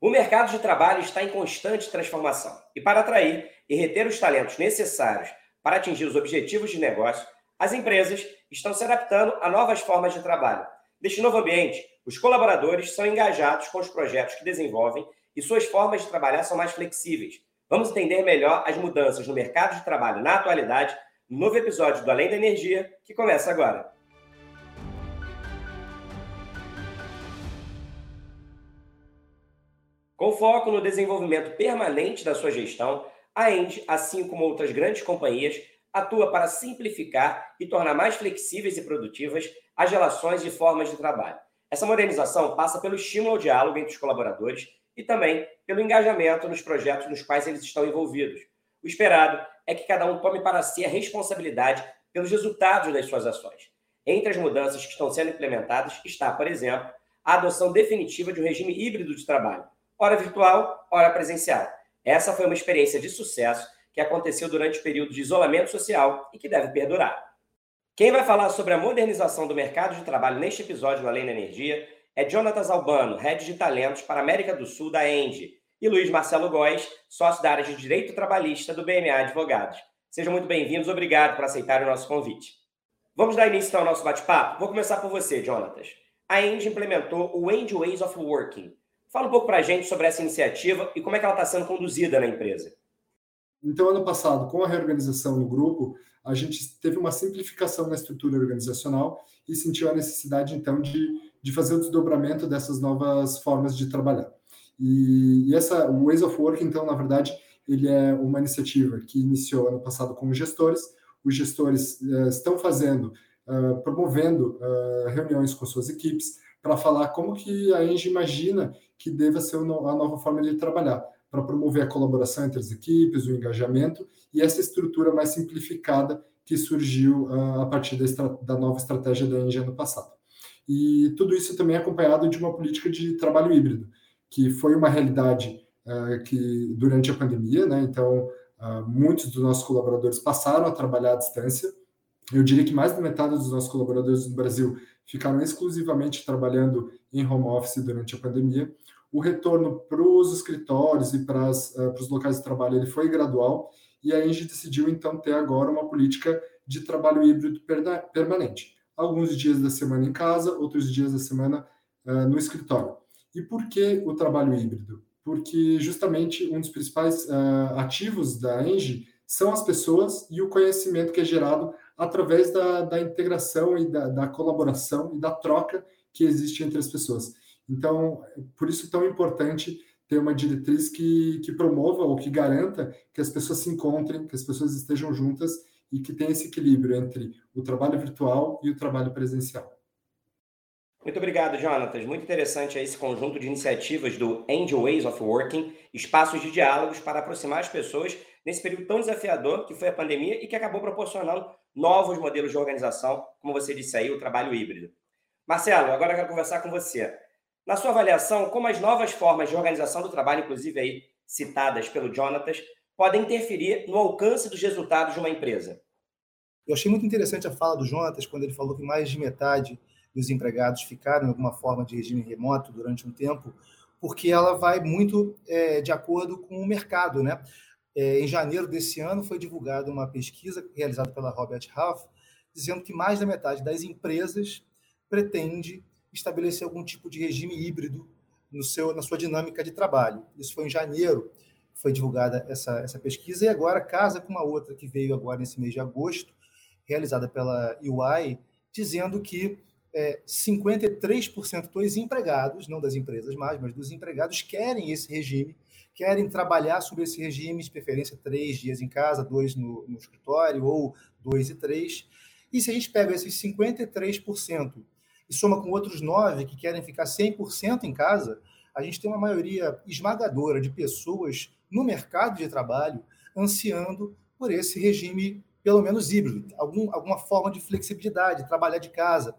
O mercado de trabalho está em constante transformação e, para atrair e reter os talentos necessários para atingir os objetivos de negócio, as empresas estão se adaptando a novas formas de trabalho. Neste novo ambiente, os colaboradores são engajados com os projetos que desenvolvem e suas formas de trabalhar são mais flexíveis. Vamos entender melhor as mudanças no mercado de trabalho na atualidade no novo episódio do Além da Energia, que começa agora. Com foco no desenvolvimento permanente da sua gestão, a End, assim como outras grandes companhias, atua para simplificar e tornar mais flexíveis e produtivas as relações e formas de trabalho. Essa modernização passa pelo estímulo ao diálogo entre os colaboradores e também pelo engajamento nos projetos nos quais eles estão envolvidos. O esperado é que cada um tome para si a responsabilidade pelos resultados das suas ações. Entre as mudanças que estão sendo implementadas está, por exemplo, a adoção definitiva de um regime híbrido de trabalho, hora virtual, hora presencial. Essa foi uma experiência de sucesso que aconteceu durante o período de isolamento social e que deve perdurar. Quem vai falar sobre a modernização do mercado de trabalho neste episódio do Além da Energia é Jonatas Albano, Head de Talentos para a América do Sul da Endi, e Luiz Marcelo Góes, sócio da área de Direito Trabalhista do BMA Advogados. Sejam muito bem-vindos, obrigado por aceitar o nosso convite. Vamos dar início então ao nosso bate-papo? Vou começar por você, Jonatas. A Endi implementou o End Ways of Working, Fala um pouco para a gente sobre essa iniciativa e como é que ela está sendo conduzida na empresa. Então, ano passado, com a reorganização no grupo, a gente teve uma simplificação na estrutura organizacional e sentiu a necessidade, então, de, de fazer o desdobramento dessas novas formas de trabalhar. E, e essa, o Ways of Work, então, na verdade, ele é uma iniciativa que iniciou ano passado com os gestores. Os gestores uh, estão fazendo, uh, promovendo uh, reuniões com suas equipes, para falar como que a Engie imagina que deva ser a nova forma de trabalhar, para promover a colaboração entre as equipes, o engajamento e essa estrutura mais simplificada que surgiu uh, a partir da, nova estratégia da Engie ano passado. E tudo isso também é acompanhado de uma política de trabalho híbrido, que foi uma realidade uh, que durante a pandemia, né, então uh, muitos dos nossos colaboradores passaram a trabalhar à distância, eu diria que mais da metade dos nossos colaboradores no Brasil ficaram exclusivamente trabalhando em home office durante a pandemia. O retorno para os escritórios e para, para os locais de trabalho ele foi gradual e a Engie decidiu então ter agora uma política de trabalho híbrido permanente. Alguns dias da semana em casa, outros dias da semana uh, no escritório. E por que o trabalho híbrido? Porque justamente um dos principais uh, ativos da Engie são as pessoas e o conhecimento que é gerado através da, da integração e da, da, colaboração e da troca que existe entre as pessoas. Então, por isso é tão importante ter uma diretriz que, que promova ou que garanta que as pessoas se encontrem, que as pessoas estejam juntas e que tenha esse equilíbrio entre o trabalho virtual e o trabalho presencial. Muito obrigado, Jonatas. Muito interessante esse conjunto de iniciativas do Angel Ways of Working, espaços de diálogos para aproximar as pessoas nesse período tão desafiador que foi a pandemia e que acabou proporcionando novos modelos de organização, como você disse aí, o trabalho híbrido. Marcelo, agora eu quero conversar com você. Na sua avaliação, como as novas formas de organização do trabalho, inclusive aí citadas pelo Jonatas, podem interferir no alcance dos resultados de uma empresa? Eu achei muito interessante a fala do Jonatas quando ele falou que mais de metade dos empregados ficaram em alguma forma de regime remoto durante um tempo, porque ela vai muito é, de acordo com o mercado, né? É, em janeiro desse ano, foi divulgada uma pesquisa realizada pela Robert Half, dizendo que mais da metade das empresas pretende estabelecer algum tipo de regime híbrido no seu, na sua dinâmica de trabalho. Isso foi em janeiro, foi divulgada essa, essa pesquisa, e agora casa com uma outra que veio agora nesse mês de agosto, realizada pela UI, dizendo que é, 53% dos empregados, não das empresas mais, mas dos empregados, querem esse regime querem trabalhar sobre esse regime, de preferência três dias em casa, dois no, no escritório, ou dois e três. E se a gente pega esses 53% e soma com outros nove que querem ficar 100% em casa, a gente tem uma maioria esmagadora de pessoas no mercado de trabalho ansiando por esse regime, pelo menos híbrido, algum, alguma forma de flexibilidade, trabalhar de casa.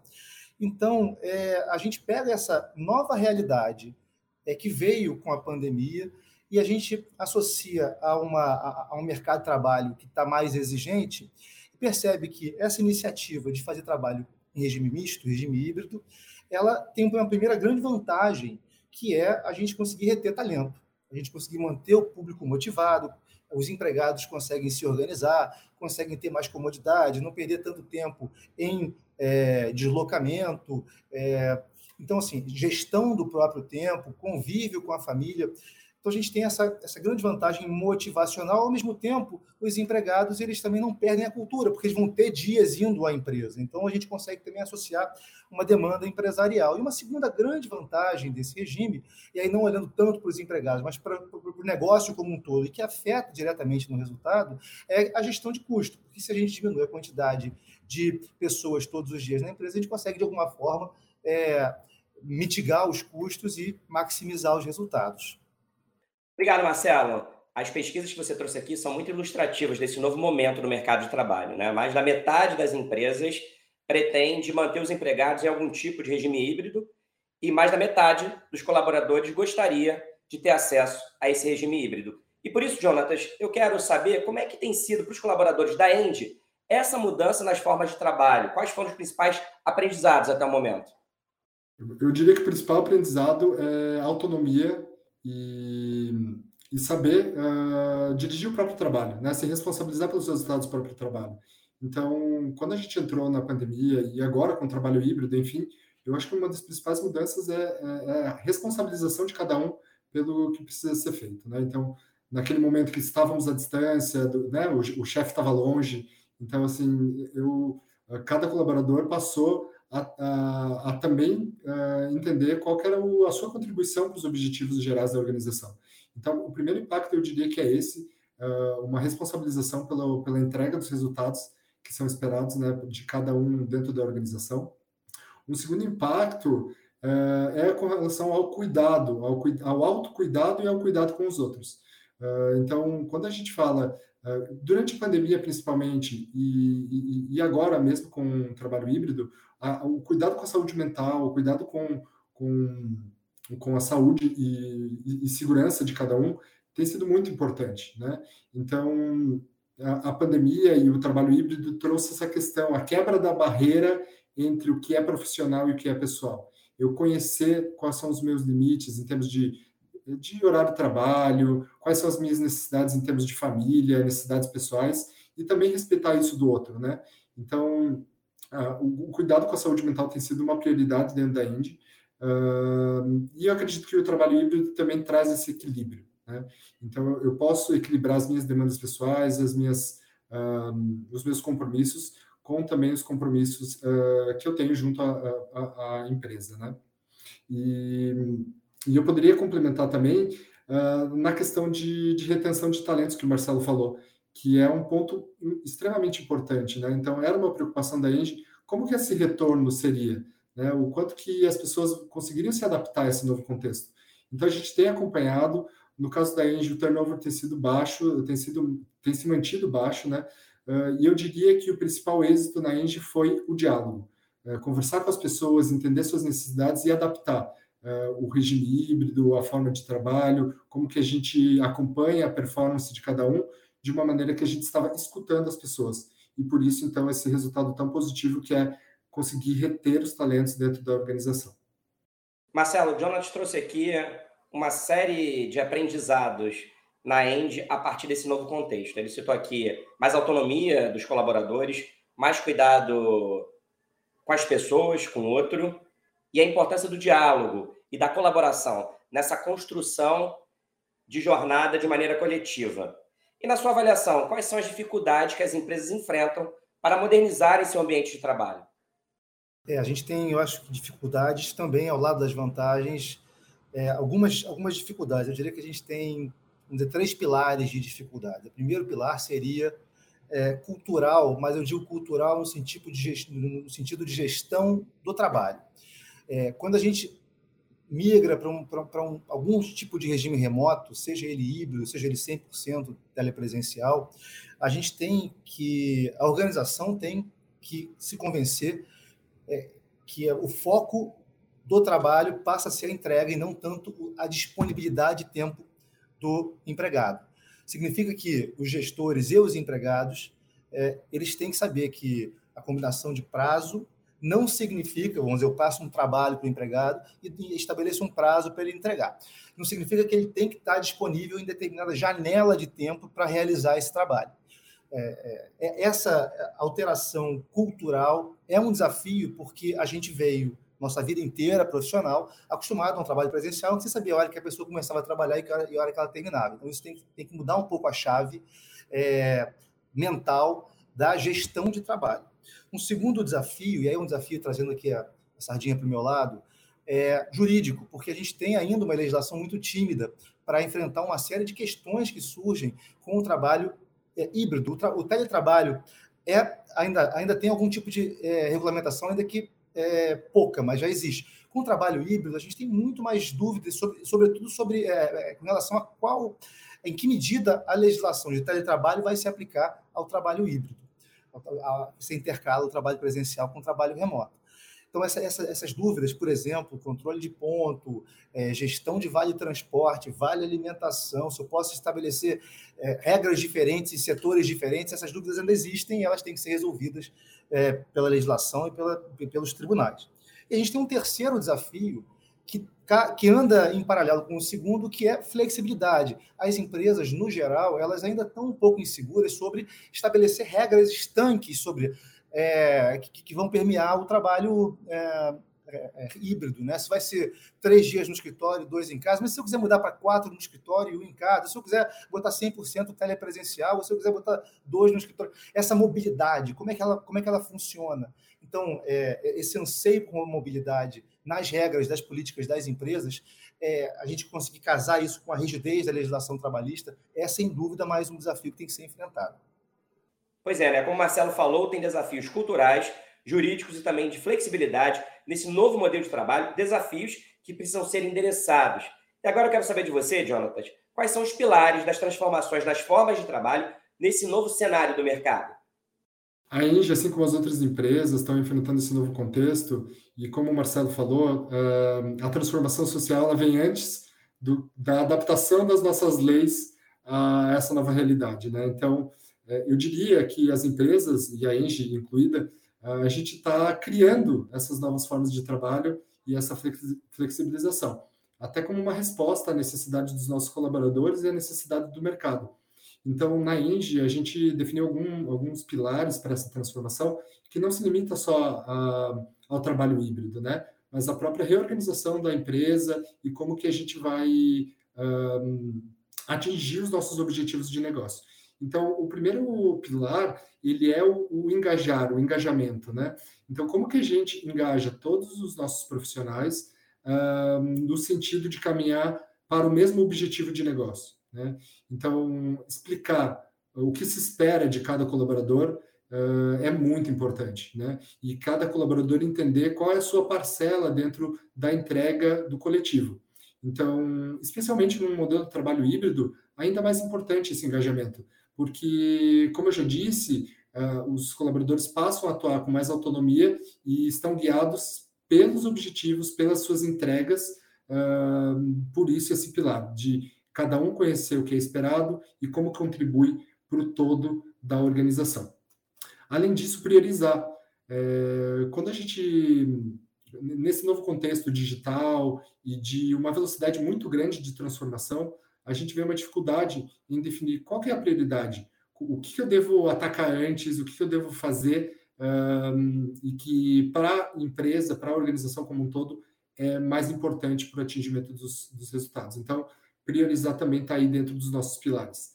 Então, é, a gente pega essa nova realidade é, que veio com a pandemia e a gente associa a, uma, a, um mercado de trabalho que está mais exigente e percebe que essa iniciativa de fazer trabalho em regime misto, regime híbrido, ela tem uma primeira grande vantagem, que é a gente conseguir reter talento, a gente conseguir manter o público motivado, os empregados conseguem se organizar, conseguem ter mais comodidade, não perder tanto tempo em é, deslocamento. É, então, assim, gestão do próprio tempo, convívio com a família. Então a gente tem essa, essa grande vantagem motivacional, ao mesmo tempo, os empregados eles também não perdem a cultura, porque eles vão ter dias indo à empresa. Então a gente consegue também associar uma demanda empresarial. E uma segunda grande vantagem desse regime, e aí não olhando tanto para os empregados, mas para, para o negócio como um todo, e que afeta diretamente no resultado, é a gestão de custo. Porque se a gente diminui a quantidade de pessoas todos os dias na empresa, a gente consegue, de alguma forma, é, mitigar os custos e maximizar os resultados. Obrigado, Marcelo. As pesquisas que você trouxe aqui são muito ilustrativas desse novo momento no mercado de trabalho. Né? Mais da metade das empresas pretende manter os empregados em algum tipo de regime híbrido e mais da metade dos colaboradores gostaria de ter acesso a esse regime híbrido. E por isso, Jonatas, eu quero saber como é que tem sido para os colaboradores da End essa mudança nas formas de trabalho. Quais foram os principais aprendizados até o momento? Eu diria que o principal aprendizado é autonomia e, e saber uh, dirigir o próprio trabalho, né? se responsabilizar pelos resultados do próprio trabalho. Então, quando a gente entrou na pandemia e agora com o trabalho híbrido, enfim, eu acho que uma das principais mudanças é, é, é a responsabilização de cada um pelo que precisa ser feito. Né? Então, naquele momento que estávamos à distância, do, né, o, o chefe estava longe, então, assim, eu, cada colaborador passou a, a, a também eh, entender qual era o, a sua contribuição para os objetivos gerais da organização. Então, o primeiro impacto eu diria que é esse, uh, uma responsabilização pela, pela entrega dos resultados que são esperados né, de cada um dentro da organização. Um segundo impacto uh, é com relação ao cuidado, ao, ao autocuidado e ao cuidado com os outros. Uh, então, quando a gente fala durante a pandemia, principalmente, e, e, e, agora mesmo com o trabalho híbrido, a, o cuidado com a saúde mental, o cuidado com, com, com a saúde e, e, segurança de cada um tem sido muito importante, né? Então, a, a, pandemia e o trabalho híbrido trouxe essa questão, a quebra da barreira entre o que é profissional e o que é pessoal. Eu conhecer quais são os meus limites em termos de de horário de trabalho, quais são as minhas necessidades em termos de família, necessidades pessoais, e também respeitar isso do outro, né? Então, uh, o, cuidado com a saúde mental tem sido uma prioridade dentro da Indy, uh, e eu acredito que o trabalho híbrido também traz esse equilíbrio, né? Então, eu posso equilibrar as minhas demandas pessoais, as minhas, uh, os meus compromissos, com também os compromissos que eu tenho junto à empresa, né? E e eu poderia complementar também na questão de, de, retenção de talentos que o Marcelo falou, que é um ponto extremamente importante. Né? Então, era uma preocupação da Engie, como que esse retorno seria? Né? O quanto que as pessoas conseguiriam se adaptar a esse novo contexto. Então, a gente tem acompanhado, no caso da Engie, o turnover tem sido baixo, tem, sido, tem se mantido baixo, né? Uh, e eu diria que o principal êxito na Engie foi o diálogo. Uh, conversar com as pessoas, entender suas necessidades e adaptar uh, o regime híbrido, a forma de trabalho, como que a gente acompanha a performance de cada um, de uma maneira que a gente estava escutando as pessoas. E por isso, então, esse resultado tão positivo que é conseguir reter os talentos dentro da organização. Marcelo, o Jonathan trouxe aqui uma série de aprendizados na End a partir desse novo contexto. Ele citou aqui mais autonomia dos colaboradores, mais cuidado com as pessoas, com o outro, e a importância do diálogo e da colaboração nessa construção de jornada de maneira coletiva. E na sua avaliação, quais são as dificuldades que as empresas enfrentam para modernizarem seu ambiente de trabalho? É, a gente tem, eu acho, dificuldades também ao lado das vantagens, é, algumas, algumas dificuldades. Eu diria que a gente tem dizer, três pilares de dificuldade. O primeiro pilar seria é, cultural, mas eu digo cultural no sentido de, no sentido de gestão do trabalho. É, quando a gente migra para um, um, algum tipo de regime remoto, seja ele híbrido, seja ele 100% telepresencial, a gente tem que, a organização tem que se convencer é, que o foco do trabalho passa a ser a entrega e não tanto a disponibilidade de tempo do empregado. Significa que os gestores e os empregados, é, eles têm que saber que a combinação de prazo não significa, vamos dizer, eu passo um trabalho para o empregado e, estabeleço um prazo para ele entregar. Não significa que ele tem que estar disponível em determinada janela de tempo para realizar esse trabalho. É, é, é essa alteração cultural é um desafio porque a gente veio nossa vida inteira profissional acostumado a um trabalho presencial, você sabia a hora que a pessoa começava a trabalhar e e a hora que ela terminava. Então, isso tem, tem que mudar um pouco a chave é, mental da gestão de trabalho. Um segundo desafio, e aí um desafio trazendo aqui a, a sardinha para o meu lado, é jurídico, porque a gente tem ainda uma legislação muito tímida para enfrentar uma série de questões que surgem com o trabalho é, híbrido. O, tra o, teletrabalho é, ainda, ainda tem algum tipo de é, regulamentação, ainda que é, pouca, mas já existe. Com o trabalho híbrido, a gente tem muito mais dúvidas, sobre, sobretudo sobre é, é com relação a qual, em que medida a legislação de teletrabalho vai se aplicar ao trabalho híbrido você intercala o trabalho presencial com o trabalho remoto. Então, essa, essa, essas dúvidas, por exemplo, controle de ponto, é, gestão de vale transporte, vale alimentação, se eu posso estabelecer é, regras diferentes e setores diferentes, essas dúvidas ainda existem e elas têm que ser resolvidas é, pela legislação e pela, pelos tribunais. E a gente tem um terceiro desafio, que, que anda em paralelo com o segundo, que é flexibilidade. As empresas, no geral, elas ainda estão um pouco inseguras sobre estabelecer regras estanques sobre é, que, que, vão permear o trabalho é, é, é, híbrido, né? Se vai ser três dias no escritório, dois em casa, mas se eu quiser mudar para quatro no escritório e um em casa, se eu quiser botar 100% telepresencial, ou se eu quiser botar dois no escritório, essa mobilidade, como é que ela, como é que ela funciona? Então, é, esse anseio por uma mobilidade nas regras das políticas das empresas, é, a gente conseguir casar isso com a rigidez da legislação trabalhista é, sem dúvida, mais um desafio que tem que ser enfrentado. Pois é, né? Como o Marcelo falou, tem desafios culturais, jurídicos e também de flexibilidade nesse novo modelo de trabalho, desafios que precisam ser endereçados. E agora eu quero saber de você, Jonatas, quais são os pilares das transformações nas formas de trabalho nesse novo cenário do mercado? A Engie, assim como as outras empresas, estão enfrentando esse novo contexto e, como o Marcelo falou, eh, a transformação social ela vem antes do, da adaptação das nossas leis a essa nova realidade. Né? Então, eh, eu diria que as empresas, e a Engie incluída, a gente está criando essas novas formas de trabalho e essa flexibilização, até como uma resposta à necessidade dos nossos colaboradores e à necessidade do mercado. Então, na Inge, a gente definiu algum, alguns pilares para essa transformação, que não se limita só a, ao trabalho híbrido, né? mas a própria reorganização da empresa e como que a gente vai um, atingir os nossos objetivos de negócio. Então, o primeiro pilar, ele é o, o, engajar, o engajamento, né? Então, como que a gente engaja todos os nossos profissionais um, no sentido de caminhar para o mesmo objetivo de negócio? Né? Então, explicar o que se espera de cada colaborador uh, é muito importante, né? E cada colaborador entender qual é a sua parcela dentro da entrega do coletivo. Então, especialmente num modelo de trabalho híbrido, ainda mais importante esse engajamento, porque, como eu já disse, uh, os colaboradores passam a atuar com mais autonomia e estão guiados pelos objetivos, pelas suas entregas, uh, por isso esse pilar de cada um conhecer o que é esperado e como contribui para o todo da organização. Além disso, priorizar. É, quando a gente, nesse novo contexto digital e de uma velocidade muito grande de transformação, a gente vê uma dificuldade em definir qual é a prioridade, o que eu devo atacar antes, o que eu devo fazer, um, e que para a empresa, para a organização como um todo, é mais importante para o atingimento dos, dos resultados. Então, priorizar também está aí dentro dos nossos pilares.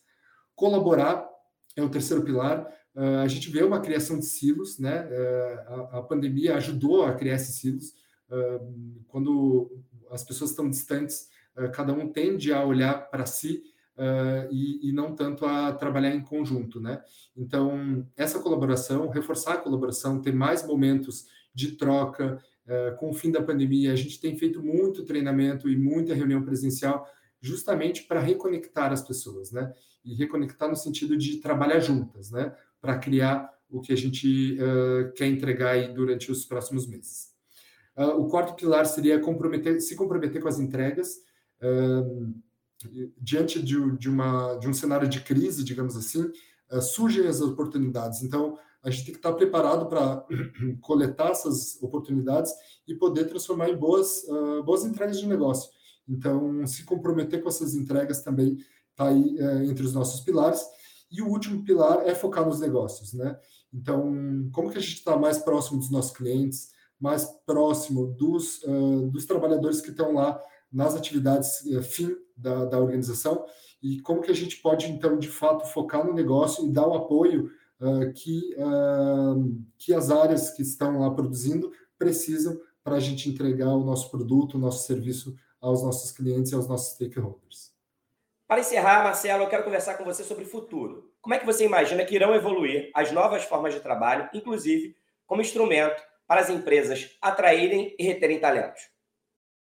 Colaborar é o terceiro pilar. Uh, a gente vê uma criação de silos, né? Uh, a, a, pandemia ajudou a criar esses silos. Uh, quando as pessoas estão distantes, cada um tende a olhar para si e, e, não tanto a trabalhar em conjunto, né? Então, essa colaboração, reforçar a colaboração, ter mais momentos de troca. com o fim da pandemia, a gente tem feito muito treinamento e muita reunião presencial justamente para reconectar as pessoas, né? E reconectar no sentido de trabalhar juntas, né? Para criar o que a gente uh, quer entregar aí durante os próximos meses. Uh, o quarto pilar seria comprometer, se comprometer com as entregas. Uh, diante de, de, uma, de um cenário de crise, digamos assim, surgem as oportunidades. Então, a gente tem que estar preparado para coletar essas oportunidades e poder transformar em boas, boas entregas de negócio. Então, se comprometer com essas entregas também está aí uh, entre os nossos pilares. E o último pilar é focar nos negócios, né? Então, como que a gente está mais próximo dos nossos clientes, mais próximo dos, uh, dos trabalhadores que estão lá nas atividades uh, fim da, da organização e como que a gente pode, então, de fato, focar no negócio e dar o apoio uh, que, que as áreas que estão lá produzindo precisam para a gente entregar o nosso produto, o nosso serviço aos nossos clientes e aos nossos stakeholders. Para encerrar, Marcelo, eu quero conversar com você sobre o futuro. Como é que você imagina que irão evoluir as novas formas de trabalho, inclusive como instrumento para as empresas atraírem e reterem talentos?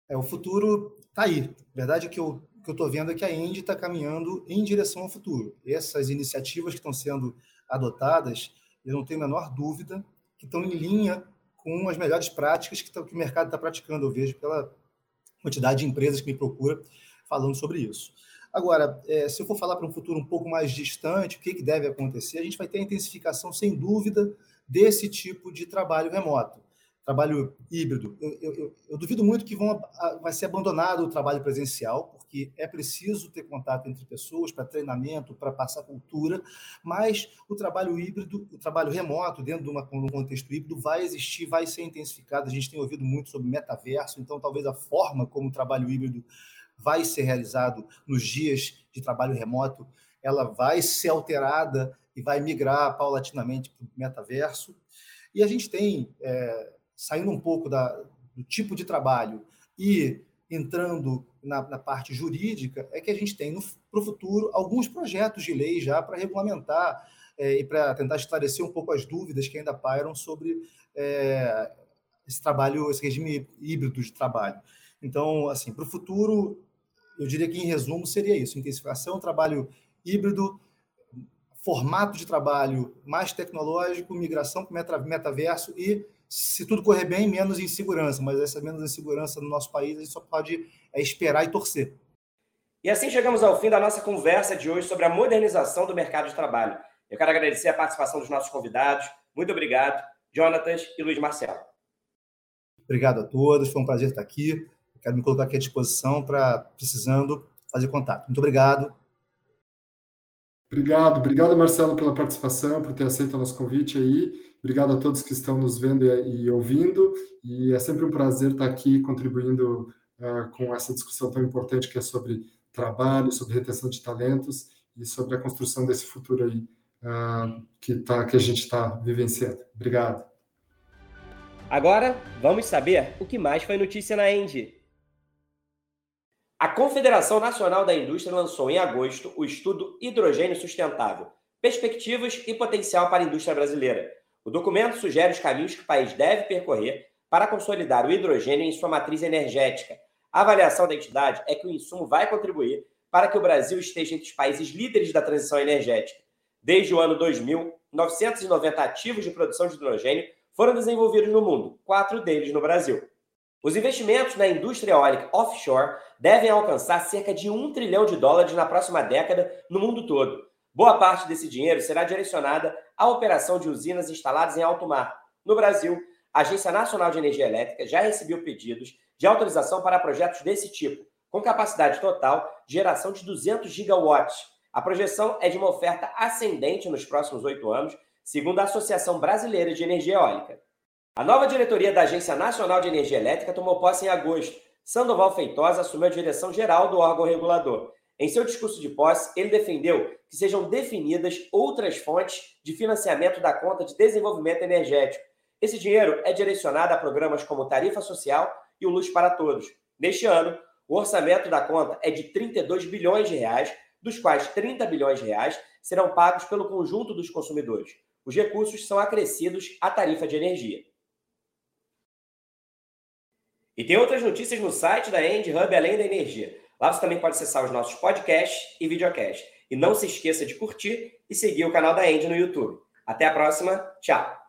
É, o futuro está aí. A verdade é que eu que eu estou vendo é que a Indy está caminhando em direção ao futuro. Essas iniciativas que estão sendo adotadas, eu não tenho a menor dúvida que estão em linha com as melhores práticas que, tá, que o mercado está praticando. Eu vejo pela quantidade de empresas que me procura falando sobre isso. Agora, é, se eu for falar para um futuro um pouco mais distante, o que, que deve acontecer? A gente vai ter a intensificação, sem dúvida, desse tipo de trabalho remoto, trabalho híbrido. Eu, eu, eu duvido muito que vão, vai ser abandonado o trabalho presencial, porque é preciso ter contato entre pessoas para treinamento, para passar cultura, mas o trabalho híbrido, o trabalho remoto, dentro de uma, um contexto híbrido, vai existir, vai ser intensificado. A gente tem ouvido muito sobre metaverso, então talvez a forma como o trabalho híbrido vai ser realizado nos dias de trabalho remoto, ela vai ser alterada e vai migrar paulatinamente para o metaverso. E a gente tem, é, saindo um pouco da, do tipo de trabalho e entrando na, na parte jurídica, é que a gente tem para o futuro alguns projetos de lei já para regulamentar é, e para tentar esclarecer um pouco as dúvidas que ainda pairam sobre é, esse trabalho, esse regime híbrido de trabalho. Então, assim, para o futuro, eu diria que, em resumo, seria isso: intensificação, trabalho híbrido, formato de trabalho mais tecnológico, migração para o metaverso e, se tudo correr bem, menos insegurança. Mas essa menos insegurança no nosso país, a gente só pode é, esperar e torcer. E assim chegamos ao fim da nossa conversa de hoje sobre a modernização do mercado de trabalho. Eu quero agradecer a participação dos nossos convidados. Muito obrigado, Jonatas e Luiz Marcelo. Obrigado a todos, foi um prazer estar aqui. Quero me colocar aqui à disposição para, precisando, fazer contato. Muito obrigado. Obrigado, obrigado, Marcelo, pela participação, por ter aceito o nosso convite aí. Obrigado a todos que estão nos vendo e, ouvindo. E é sempre um prazer estar aqui contribuindo uh, com essa discussão tão importante que é sobre trabalho, sobre retenção de talentos e sobre a construção desse futuro aí uh, que, tá, que a gente está vivenciando. Obrigado. Agora, vamos saber o que mais foi notícia na Engie. A Confederação Nacional da Indústria lançou em agosto o estudo Hidrogênio Sustentável: Perspectivas e Potencial para a Indústria Brasileira. O documento sugere os caminhos que o país deve percorrer para consolidar o hidrogênio em sua matriz energética. A avaliação da entidade é que o insumo vai contribuir para que o Brasil esteja entre os países líderes da transição energética. Desde o ano 2000, 990 ativos de produção de hidrogênio foram desenvolvidos no mundo, quatro deles no Brasil. Os investimentos na indústria eólica offshore devem alcançar cerca de um trilhão de dólares na próxima década no mundo todo. Boa parte desse dinheiro será direcionada à operação de usinas instaladas em alto mar. No Brasil, a Agência Nacional de Energia Elétrica já recebeu pedidos de autorização para projetos desse tipo, com capacidade total de geração de 200 gigawatts. A projeção é de uma oferta ascendente nos próximos oito anos, segundo a Associação Brasileira de Energia Eólica. A nova diretoria da Agência Nacional de Energia Elétrica tomou posse em agosto. Sandoval Feitosa assumiu a direção geral do órgão regulador. Em seu discurso de posse, ele defendeu que sejam definidas outras fontes de financiamento da conta de desenvolvimento energético. Esse dinheiro é direcionado a programas como Tarifa Social e o Luz para Todos. Neste ano, o orçamento da conta é de 32 bilhões de reais, dos quais 30 bilhões de reais serão pagos pelo conjunto dos consumidores. Os recursos são acrescidos à tarifa de energia. E tem outras notícias no site da End Hub Além da Energia. Lá você também pode acessar os nossos podcasts e videocasts. E não se esqueça de curtir e seguir o canal da End no YouTube. Até a próxima. Tchau!